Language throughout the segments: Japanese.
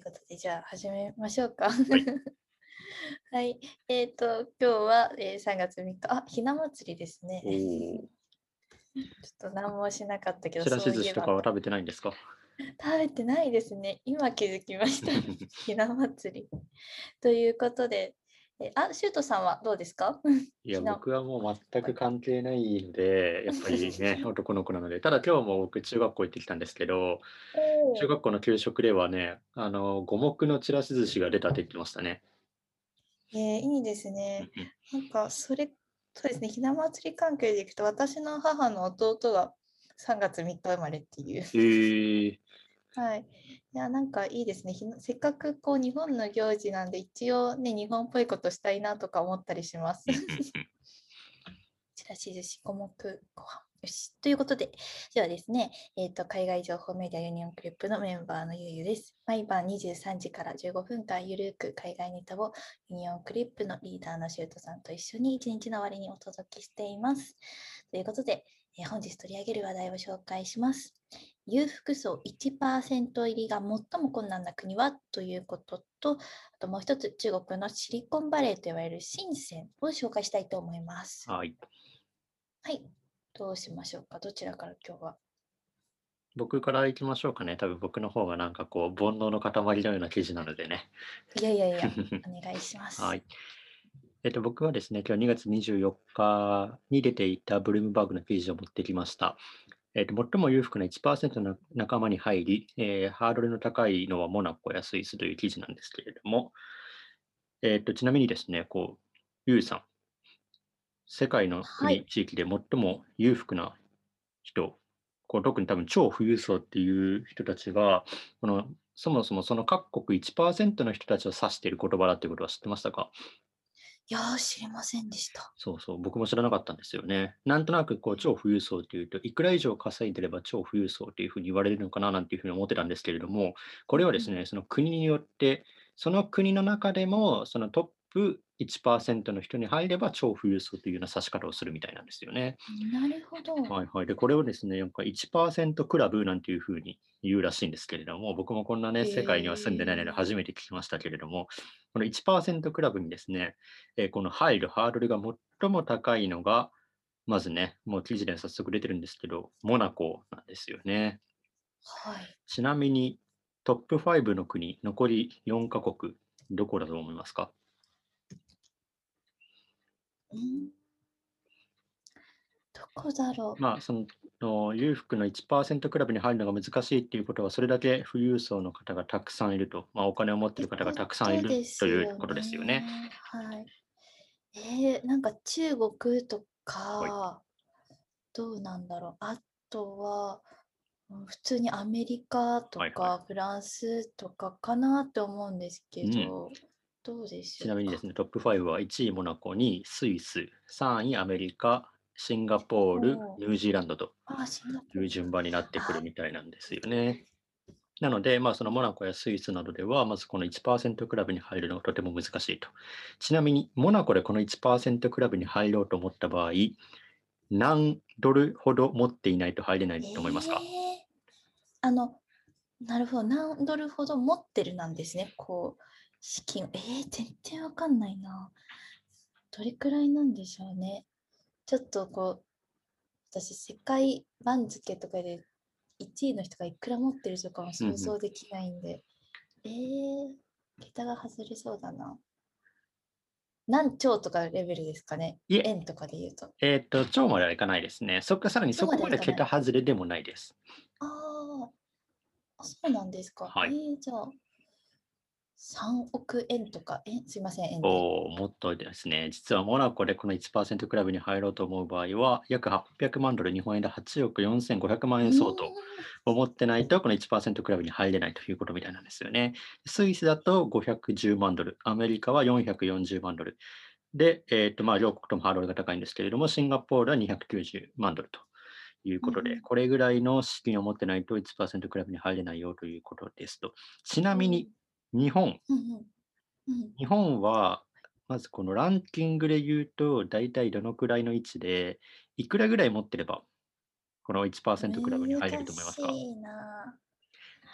いうことで、じゃあ始めましょうか。はい。はい。えっ、と、今日は、えー3月3日、あ、ひな祭りですね。ちょっと何もしなかったけど、ちらし寿司とかは食べてないんですか？食べてないですね。今気づきました。ひな祭り。ということで、えあ、シュートさんはどうですか？いや、僕はもう全く関係ないので、やっぱりね、男の子なので、ただ今日も僕、中学校行ってきたんですけど、中学校の給食ではね、あの、五目のちらし寿司が出たって言ってましたね。えーいいですうんね。うんなんか、それ、そうですね、ひな祭り関係でいくと、私の母の弟が3月3日生まれっていう。えー、はい。いや、なんかいいですね。せっかくこう日本の行事なんで、一応ね、日本っぽいことしたいなとか思ったりします。うんうんうんちらし寿司、五目ご飯。よし。ということで、ではですね、えっと、海外情報メディアユニオンクリップのメンバーのゆうゆです。毎晩23時から15分間ゆるく海外ネタをユニオンクリップのリーダーのシュートさんと一緒に一日の終わりにお届けしています。ということで、えー本日取り上げる話題を紹介します。裕福層1%入りが最も困難な国はということと、あともう一つ、中国のシリコンバレーと言われる深センを紹介したいと思います。はい。はい。どうしましょうか？どちらから今日は？僕から行きましょうかね。多分僕の方がなんかこう、煩悩の塊のような記事なのでね。いやいやいや、お願いします。はい。えっと、僕はですね、今日2月24日に出ていたブルームバーグの記事を持ってきました。えっと、最も裕福な1%の仲間に入り、えーハードルの高いのはモナコやスイスという記事なんですけれども、えっと、ちなみにですね、こう、ユウさん、世界の国、はい。地域で最も裕福な人、こう特に多分超富裕層っていう人たちが、このそもそもその各国1%の人たちを指している言葉だってことは知ってましたか？いやー、知りませんでした。そうそう、僕も知らなかったんですよね。なんとなくこう超富裕層というと、いくら以上稼いでれば超富裕層というふうに言われるのかななんていうふうに思ってたんですけれども、これはですね、その国によって、その国の中でもそのトップ1%の人に入れば超富裕層というような指し方をするみたいなんですよね。なるほど。はいはい。で、これをですね、なんか1%クラブなんていうふうに言うらしいんですけれども、僕もこんなね、世界には住んでないので初めて聞きましたけれども、この1%クラブにですね、えーこの入るハードルが最も高いのが、まずね、もう記事で早速出てるんですけど、モナコなんですよね。はい。ちなみにトップ5の国、残り4カ国、どこだと思いますか？うんどこだろう？まあ、そのの裕福の1%クラブに入るのが難しいっていうことは、それだけ富裕層の方がたくさんいると、まあ、お金を持っている方がたくさんいるということですよね。。はい。えー、なんか中国とはか、どうなんだろう。あとは、うん普通にアメリカとはいはかフランスとかかなって思うんですけうんど、どうでしょうちなみにですね。ね、トップ5は1位モナコ、2位スイス、3位アメリカ、シンガポールニュージーランドと。いう順番になってくるみたいなんですよね。なので、まあ、そのモナコやスイスなどでは、まずこの1%クラブに入るのがとても難しいと。ちなみに、モナコでこの1%クラブに入ろうと思った場合、何ドルほど持っていないと入れないと思いますか、えーあの、なるほど。何ドルほど持ってるなんですね。こう、資金。えー、全然わかんないな。どれくらいなんでしょうね。ちょっとこう、私、世界番付とかで1位の人がいくら持ってるとかもうんうん想像できないんで、えー、桁が外れそうだな。何兆とかレベルですかね。円とかで言うと。えーっと、超まではいかないですね。そっか、さらにそこまで桁外れでもないです。あーあ、そうなんですか。はいえー、じゃあ、3億円とか、え、すいません、円で。おお、もっとですね、実はモナコでこの1%クラブに入ろうと思う場合は、約800万ドル、日本円で8億4500万円相当を持ってないと、この1%クラブに入れないということみたいなんですよね。スイスだと510万ドル、アメリカは440万ドル。で、えっと、まあ、両国ともハードルが高いんですけれども、シンガポールは290万ドルということで、うんうんこれぐらいの資金を持ってないと1%クラブに入れないよということですと。ちなみに、日本、日本は、まずこのランキングで言うと、大体どのくらいの位置で、いくらぐらい持ってれば、この1%クラブに入れると思いますか？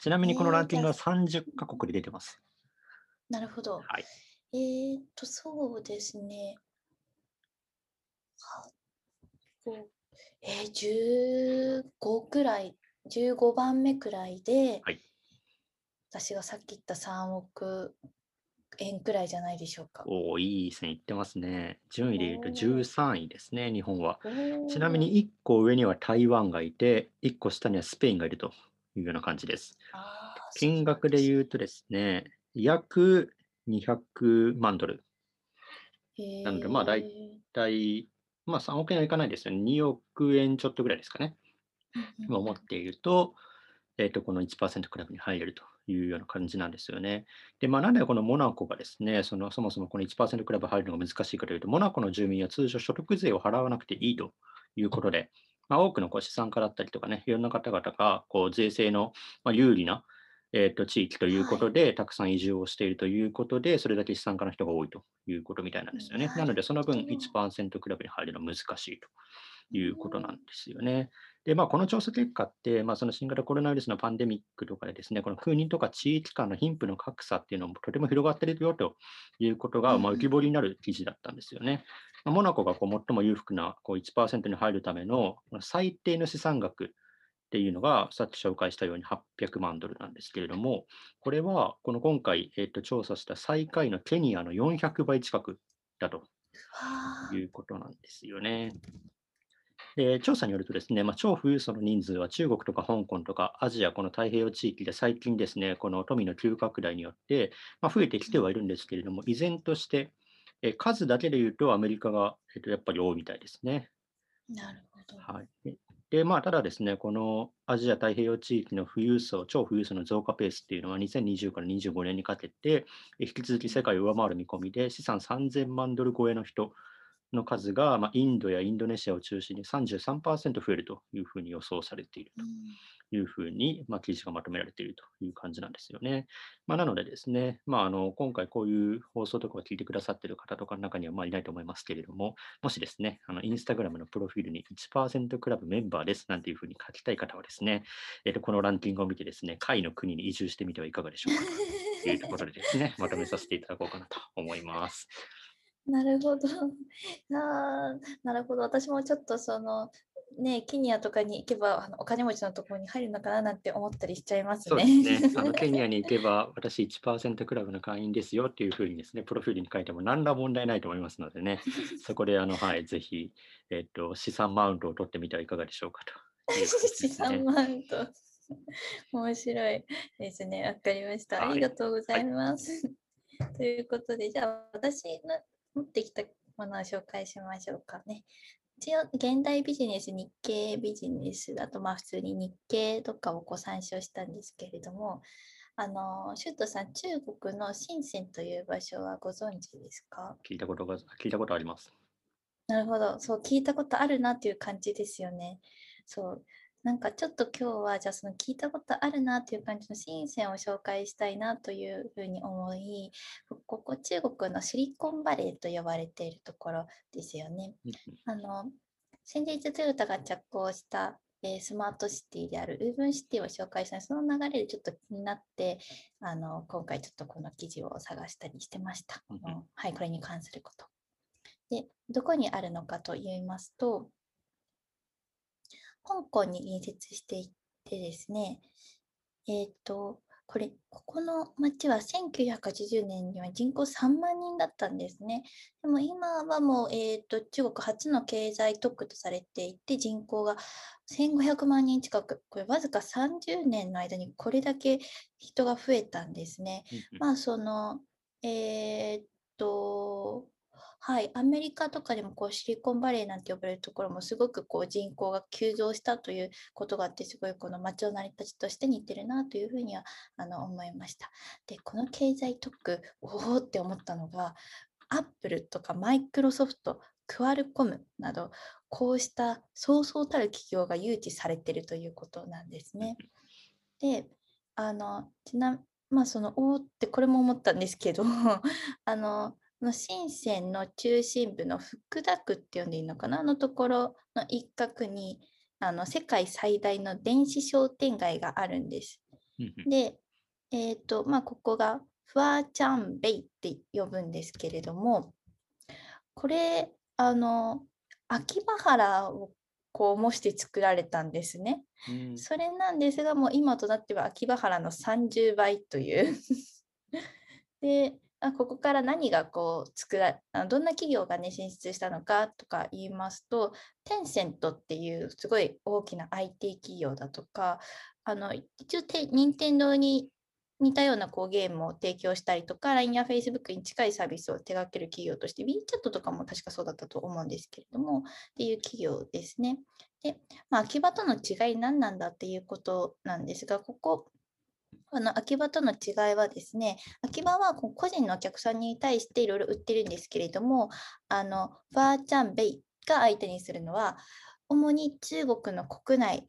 ちなみにこのランキングはえー30カ国で出てます。なるほど。はい。えーっと、そうですね。えー、15くらい、15番目くらいで、はい私がさっき言った3億円くらいじゃないでしょうか。おお、いい線いってますね。順位で言うとおー13位ですね、日本は。ちなみに1個上には台湾がいて、1個下にはスペインがいるというような感じです。金額で言うとですね、約200万ドル。なのでまあ大へー大まあ3億円はいかないですよね。2億円ちょっとぐらいですかね。今思っていると、えっ、と、この1%クラブに入れるというような感じなんですよね。で、まあ、なんでこのモナコがですね、そのそもそもこの1%クラブ入るのが難しいかというと、モナコの住民は通常所得税を払わなくていいということで、まあ、多くのこう資産家だったりとかね、いろんな方々がこう税制のまあ有利な、えー、と地域ということで、たくさん移住をしているということで、それだけ資産家の人が多いということみたいなんですよね。なので、その分ほど1%クラブに入るのは難しいということなんですよね。で、まあ、この調査結果って、まあ、その新型コロナウイルスのパンデミックとかでですね、この国とか地域間の貧富の格差っていうのもとても広がっているよということが、まあ、うん浮き彫りになる記事だったんですよね。まあモナコがこう最も裕福なこう1%に入るためのまあ最低の資産額っていうのが、さっき紹介したように800万ドルなんですけれども、これはこの今回、えっと調査した最下位のケニアの400倍近くだということなんですよね。で調査によるとですね、まあ、超富裕層の人数は中国とか香港とかアジア、この太平洋地域で最近ですね、この富の急拡大によって、まあ、増えてきてはいるんですけれども、依然として、え数だけで言うとアメリカが、えっと、やっぱり多いみたいですね。なるほど。はい。でで、まあ、ただですね、このアジア太平洋地域の富裕層、超富裕層の増加ペースっていうのは2020から25年にかけて、え引き続き世界を上回る見込みで、資産3000万ドル超えの人の数が、まあ、インドやインドネシアを中心に33%増えるというふうに予想されているとうんいうふうに、まあ、記事がまとめられているという感じなんですよね。まあ、なのでですね、まあ、あの今回こういう放送とかを聞いてくださっている方とかの中にはまあいないと思いますけれども、もしですね、あのインスタグラムのプロフィールに1%クラブメンバーですなんていうふうに書きたい方はですね、えっとこのランキングを見てですね、下位の国に移住してみてはいかがでしょうかというところでですね、まとめさせていただこうかなと思います。なるほど。あーなるほど。私もちょっとその、ね、ケニアとかに行けばあのお金持ちのところに入るのかななんて思ったりしちゃいますそうね。ですね。あのケニアに行けば、私1%クラブの会員ですよっていうふうにですね、プロフィールに書いても何ら問題ないと思いますのでね、そこであの、はい、ぜひ、えっと、資産マウントを取ってみてはいかがでしょうかということです資産ね。マウント。面白いですね。わかりました。はいありがとうございます。ということで、じゃあ私の持ってきたものを紹介しましょうかね。一応、現代ビジネス、日経ビジネス、あとまあ普通に日経とかをご参照したんですけれども、あの、シュートさん、中国の深センという場所はご存知ですか？聞いたことが、聞いたことあります。なるほど。そう、聞いたことあるなっていう感じですよね。そう。なんかちょっと今日は、じゃあその聞いたことあるなっていう感じの深センを紹介したいなというふうに思い、ここ中国のシリコンバレーと呼ばれているところですよね。うんあの、先日トヨタが着工した、えースマートシティであるウーブンシティを紹介したその流れでちょっと気になって、あの、今回ちょっとこの記事を探したりしてました。うんはい、これに関すること。で、どこにあるのかと言いますと、香港に隣接していてですね、えっ、と、これ、ここの町は1980年には人口3万人だったんですね。でも今はもう、えっ、と、中国初の経済特区とされていて、人口が1500万人近く、これわずか30年の間にこれだけ人が増えたんですね。まあそのえーはいアメリカとかでもこうシリコンバレーなんて呼ばれるところもすごくこう人口が急増したということがあってすごいこの町の成り立ちとして似てるなというふうにはあの思いました。でこの経済特区おおって思ったのがアップルとかマイクロソフトクアルコムなどこうしたそうそうたる企業が誘致されてるということなんですね。であのちなまあそのおーってこれも思ったんですけど あのの深センの中心部の福田区って呼んでいいのかな？あのところの一角にあの世界最大の電子商店街があるんです。で、えっ、と、まあ、ここがフワーチャンベイって呼ぶんですけれども、これ、あの、秋葉原をこう模して作られたんですね。うんそれなんですが、もう今となっては秋葉原の30倍という。で、あここから何がこう作らあどんな企業がね進出したのかとか言いますと、テンセントっていうすごい大きな IT 企業だとか、あの一応任天堂に似たようなこうゲームを提供したりとか、LINE や Facebook に近いサービスを手掛ける企業として、WeChat とかも確かそうだったと思うんですけれども、っていう企業ですね。で、まあ、秋葉との違い何なんだっていうことなんですが、ここ、あの秋葉との違いはですね、秋葉は個人のお客さんに対していろいろ売ってるんですけれども、あのファーチャンベイが相手にするのは、主に中国の国内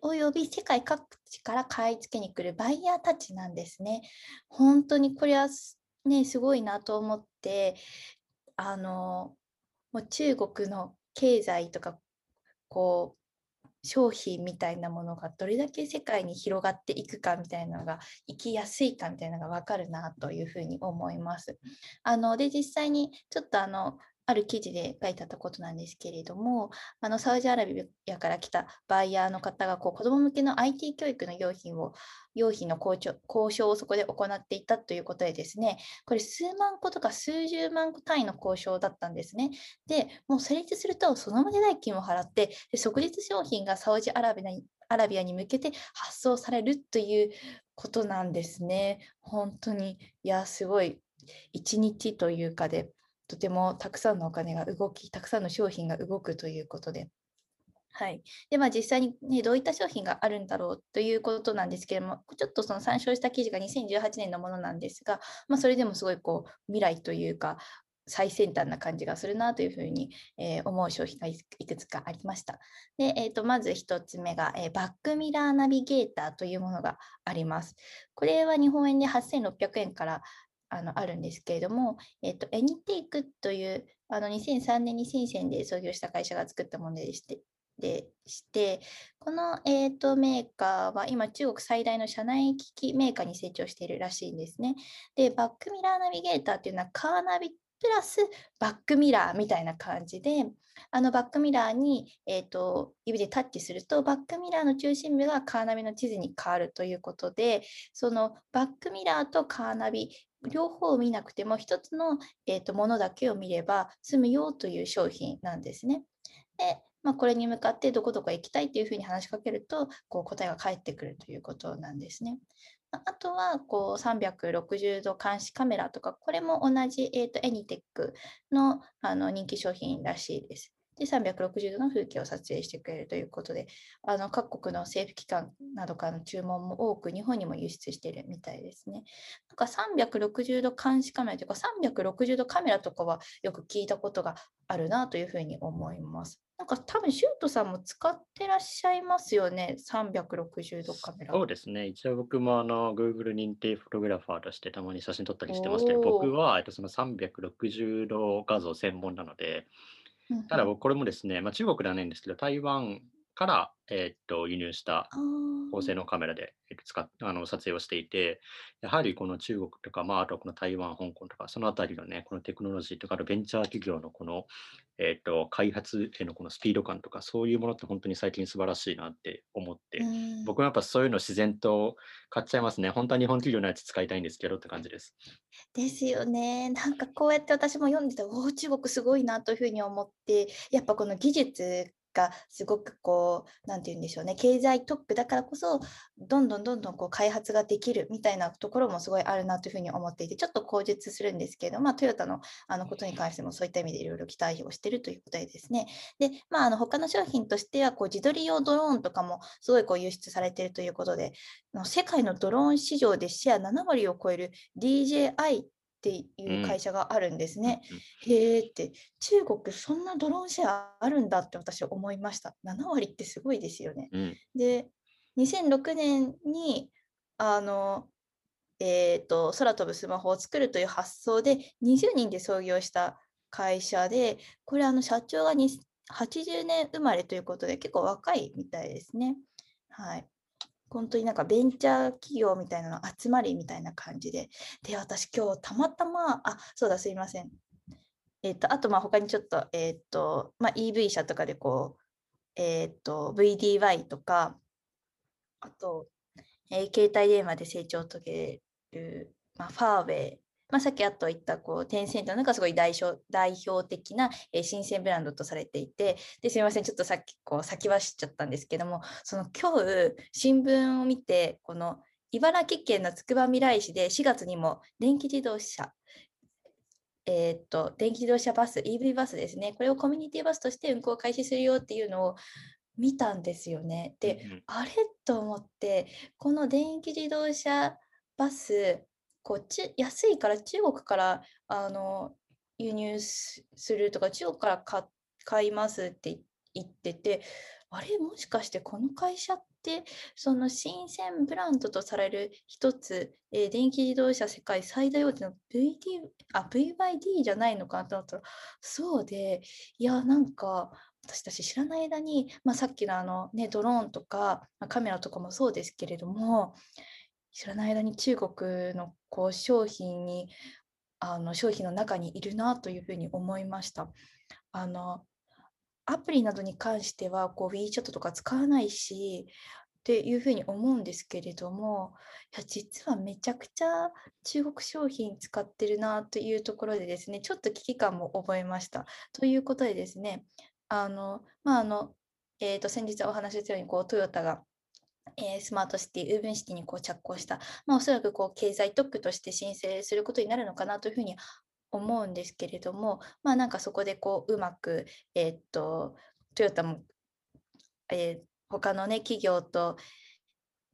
および世界各地から買い付けに来るバイヤーたちなんですね。本当にこれはすね、すごいなと思って、あの、もう中国の経済とか、こう、商品みたいなものがどれだけ世界に広がっていくかみたいなのが、生きやすいかみたいなのが分かるなというふうに思います。あの、で、実際にちょっとあの、ある記事で書いてあったことなんですけれども、あのサウジアラビアから来たバイヤーの方がこう子ども向けの IT 教育の用品を用品の交渉をそこで行っていたということでですね、これ数万個とか数十万個単位の交渉だったんですね。で、もう成立するとその場で代金を払って、で即日商品がサウジアラビアにアラビアに向けて発送されるということなんですね。本当に、いや、すごい、一日というかで、とてもたくさんのお金が動き、たくさんの商品が動くということで。はい。で、まあ実際にね、どういった商品があるんだろうということなんですけれども、ちょっとその参照した記事が2018年のものなんですが、まあそれでもすごいこう未来というか、最先端な感じがするなというふうに、え思う商品がいくつかありました。で、えーとまず1つ目が、えバックミラーナビゲーターというものがあります。これは日本円で8600円からあのあるんですけれども、えっと、エニテイクというあの2003年に深センで創業した会社が作ったものでして、でしてこの、えー、とメーカーは今中国最大の社内機器メーカーに成長しているらしいんですね。で、バックミラーナビゲーターっていうのはカーナビプラスバックミラーみたいな感じで、あのバックミラーに、えー、と指でタッチすると、バックミラーの中心部がカーナビの地図に変わるということで、そのバックミラーとカーナビ、両方を見なくても一つの、えー、とものだけを見れば済むよという商品なんですね。で、まあ、これに向かってどこどこ行きたいというふうに話しかけると、こう答えが返ってくるということなんですね。あとはこう360度監視カメラとか、これも同じ、えー、とエニテックのあの人気商品らしいです。で、360度の風景を撮影してくれるということで、あの各国の政府機関などからの注文も多く日本にも輸出しているみたいですね。なんか360度監視カメラというか360度カメラとかはよく聞いたことがあるなというふうに思います。なんか多分シュートさんも使ってらっしゃいますよね、360度カメラ。そうですね。一応僕もあの Google 認定フォトグラファーとしてたまに写真撮ったりしてますけど、僕はえっとその360度画像専門なので、ただこれもですね、まあ、中国ではないんですけど、台湾から、えっと輸入した高性能カメラでえっと使っあの撮影をしていて、やはりこの中国とか、まあ、あとはこの台湾、香港とか、そのあたりのね、このテクノロジーとか、ベンチャー企業のこの、えっと開発へのこのスピード感とか、そういうものって本当に最近素晴らしいなって思って、うん僕はやっぱそういうの自然と買っちゃいますね。本当は日本企業のやつ使いたいんですけどって感じです。ですよね。なんかこうやって私も読んでて、おお、中国すごいなというふうに思って、やっぱこの技術がすごくこう、なんて言うんでしょうね、経済特区だからこそ、どんどんどんどんこう開発ができるみたいなところもすごいあるなというふうに思っていて、ちょっと口述するんですけど、まあ、トヨタのあのことに関してもそういった意味でいろいろ期待をしているということでですね、で、まあ、あの他の商品としてはこう自撮り用ドローンとかもすごいこう輸出されているということで、世界のドローン市場でシェア7割を超える DJI っていう会社があるんですね。へーって、中国そんなドローンシェアあるんだって私は思いました。7割ってすごいですよね。うんうんで、2006年に、あの、えーと、空飛ぶスマホを作るという発想で20人で創業した会社で、これあの社長がに80年生まれということで結構若いみたいですね。はい。本当になんかベンチャー企業みたいなの集まりみたいな感じで、で、私今日たまたま、あ、そうだ、すいません。えっ、と、あと、まあ、他にちょっと、えっ、と、まあ、EV 社とかでこう、えっ、と、VDY とか、あと、え携帯電話で成長を遂げる、まあ、ファーウェイ、まあ、さっきあと言ったこうテンセントの中すごい代表代表的な、えー新鮮ブランドとされていてですみませんちょっとさっきこう先走っちゃったんですけどもその今日新聞を見てこの茨城県のつくばみらい市で4月にも電気自動車えーっと電気自動車バス EV バスですねこれをコミュニティバスとして運行を開始するよっていうのを見たんですよね。で、あれと思ってこの電気自動車バスこうち安いから中国からあの輸入するとか中国から買買いますって言っててあれもしかしてこの会社ってその新鮮ブランドとされる一つ、えー電気自動車世界最大大手の VD あ VYD じゃないのかなと思ったらそうでいやなんか私たち知らない間に、まあ、さっきのあの、ね、ドローンとか、まあカメラとかもそうですけれども知らない間に中国のこう商品にあの商品の中にいるなというふうに思いました。あのアプリなどに関してはこう WeChat とか使わないしっていうふうに思うんですけれどもいや実はめちゃくちゃ中国商品使ってるなというところでですねちょっと危機感も覚えました。ということでですねあのまああのえー、と先日お話ししたようにこうトヨタがえースマートシティ、ウーブンシティにこう着工した、まあ、おそらくこう経済特区として申請することになるのかなというふうに思うんですけれども、まあなんかそこでこううまく、えーっと、トヨタも、えー他のね、企業と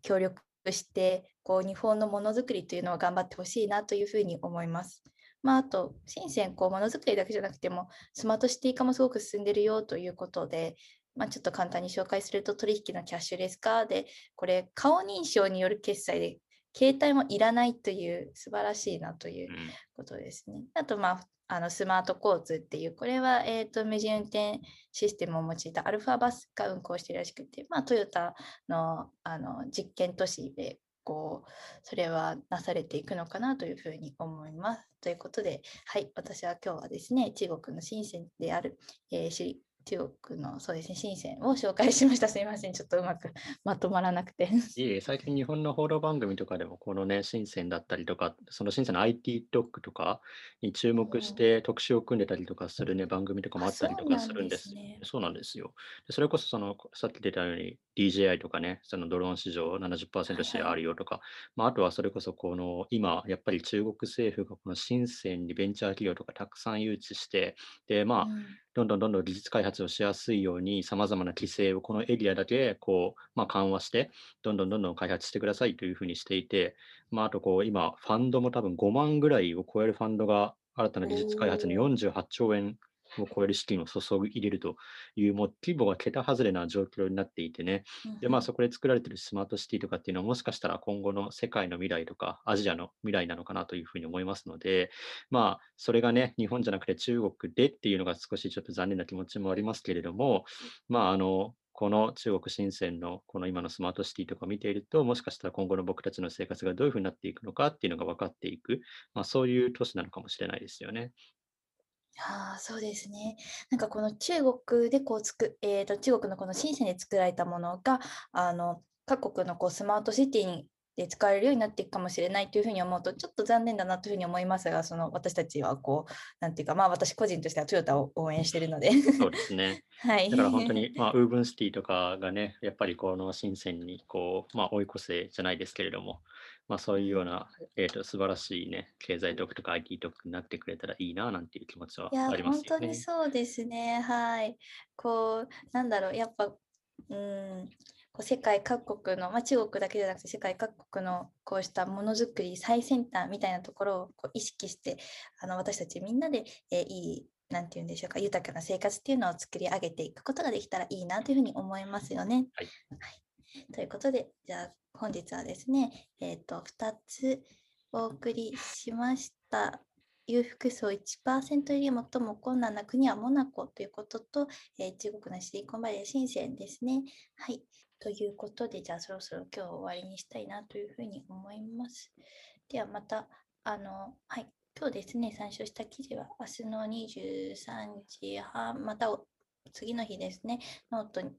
協力して、こう日本のものづくりというのを頑張ってほしいなというふうに思います。まあ、あと、深セン、こう、ものづくりだけじゃなくても、スマートシティ化もすごく進んでるよということで、まあ、ちょっと簡単に紹介すると、取引のキャッシュレス化で、これ、顔認証による決済で、携帯もいらないという、素晴らしいなといううんことですね。あと、まあ、あのスマート交通っていう、これは、えー、と無人運転システムを用いたアルファバスが運行しているらしくて、まあ、トヨタのあの実験都市でこうそれはなされていくのかなというふうに思います。ということで、はい、私は今日はですね、中国の深センである、えーし中国のそうですね、深センを紹介しました。すみません、ちょっとうまく まとまらなくて。いえ最近日本の報道番組とかでも、このね、深センだったりとか、その深センの IT ドックとかに注目して特集を組んでたりとかするね、番組とかもあったりとかするんです。そうなんですねそうなんですよ。でそれこそ、その、さっき出たように DJI とかね、そのドローン市場70%シェアあるよとか、まあ、あとはそれこそ、この、今、やっぱり中国政府がこの深センにベンチャー企業とかたくさん誘致して、で、まあ、うん。どんどんどんどん技術開発をしやすいように、さまざまな規制をこのエリアだけこう、まあ、緩和して、どんどんどんどん開発してくださいというふうにしていて、まあ、あとこう今、ファンドも多分5万ぐらいを超えるファンドが新たな技術開発にお48兆円を超える資金を注ぎ入れるという、もう規模が桁外れな状況になっていてね、で、まあ、そこで作られているスマートシティとかっていうのは、もしかしたら今後の世界の未来とか、アジアの未来なのかなというふうに思いますので、まあ、それがね、日本じゃなくて中国でっていうのが少しちょっと残念な気持ちもありますけれども、まあ、あの、この中国深センのこの今のスマートシティとかを見ていると、もしかしたら今後の僕たちの生活がどういうふうになっていくのかっていうのが分かっていく、まあ、そういう都市なのかもしれないですよね。ああ、そうですね。なんかこの中国でこうつく、えーと、中国のこの深センで作られたものが、あの各国のこうスマートシティにで使えるようになっていくかもしれないというふうに思うと、ちょっと残念だなというふうに思いますが、その私たちはこう、なんていうか、まあ私個人としてはトヨタを応援しているので、そうですね。はい。だから本当に、まあ、ウーブンシティとかがね、やっぱりこの深センにこう、まあ、追い越せじゃないですけれども、まあ、そういうような、えー、と素晴らしいね、経済特区とか IT 特区になってくれたらいいななんていう気持ちはありますよね本当に。そうですね。はい。こう、なんだろう、やっぱ、うん、こう世界各国の、まあ、中国だけじゃなくて世界各国のこうしたものづくり最先端みたいなところをこう意識してあの私たちみんなで、えーいいなんて言うんでしょうか豊かな生活っていうのを作り上げていくことができたらいいなというふうに思いますよね。はいはいということでじゃあ本日はですね、えー、と2つお送りしました。裕福層1%より最も困難な国はモナコということと、えー中国のシリコンバレー、深センですね。はい。ということで、じゃあそろそろ今日終わりにしたいなというふうに思います。ではまた、あの、はい。今日ですね、参照した記事は明日の23時半、また次の日ですね、ノートに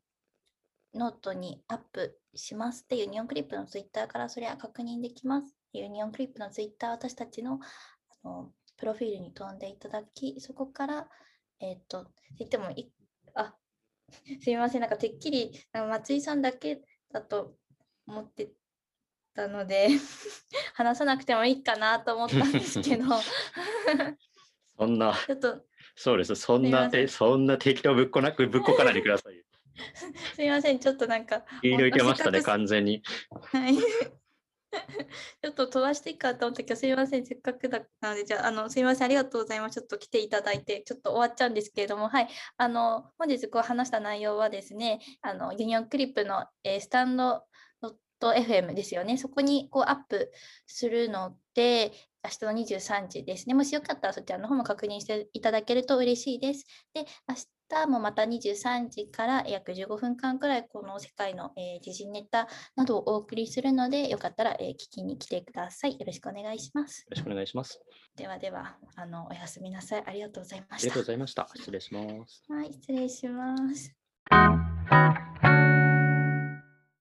ノートにアップしますってユニオンクリップのツイッターからそれは確認できます。ユニオンクリップのツイッター、私たちのあのプロフィールに飛んでいただき、そこから、えっ、と、言ってもい、あ、すみません、なんかてっきりなんか松井さんだけだと思ってたので、話さなくてもいいかなと思ったんですけど、そんな、ちょっとそうです。そんな、んえそんな適当ぶっこなく、ぶっこかないでくださいよ。すみません、ちょっとなんか、気抜いてましたね、完全に。はい。ちょっと飛ばしていいかと思ったけど、すみません、せっかくだったので、じゃあ、あの、すみません、ありがとうございます。ちょっと来ていただいて、ちょっと終わっちゃうんですけれども、はい。あの、本日こう話した内容はですね、あの、ユニオンクリップの、えースタンド .fm ですよね。そこにこうアップするので、明日の23時ですね。もしよかったらそちらの方も確認していただけると嬉しいです。で、明日もまた23時から約15分間くらいこの世界の、えー時事ネタなどをお送りするので、よかったら、えー聞きに来てください。よろしくお願いします。よろしくお願いします。ではでは、あのおやすみなさい。ありがとうございまありがとうした。ございました。失礼します。はい、失礼します。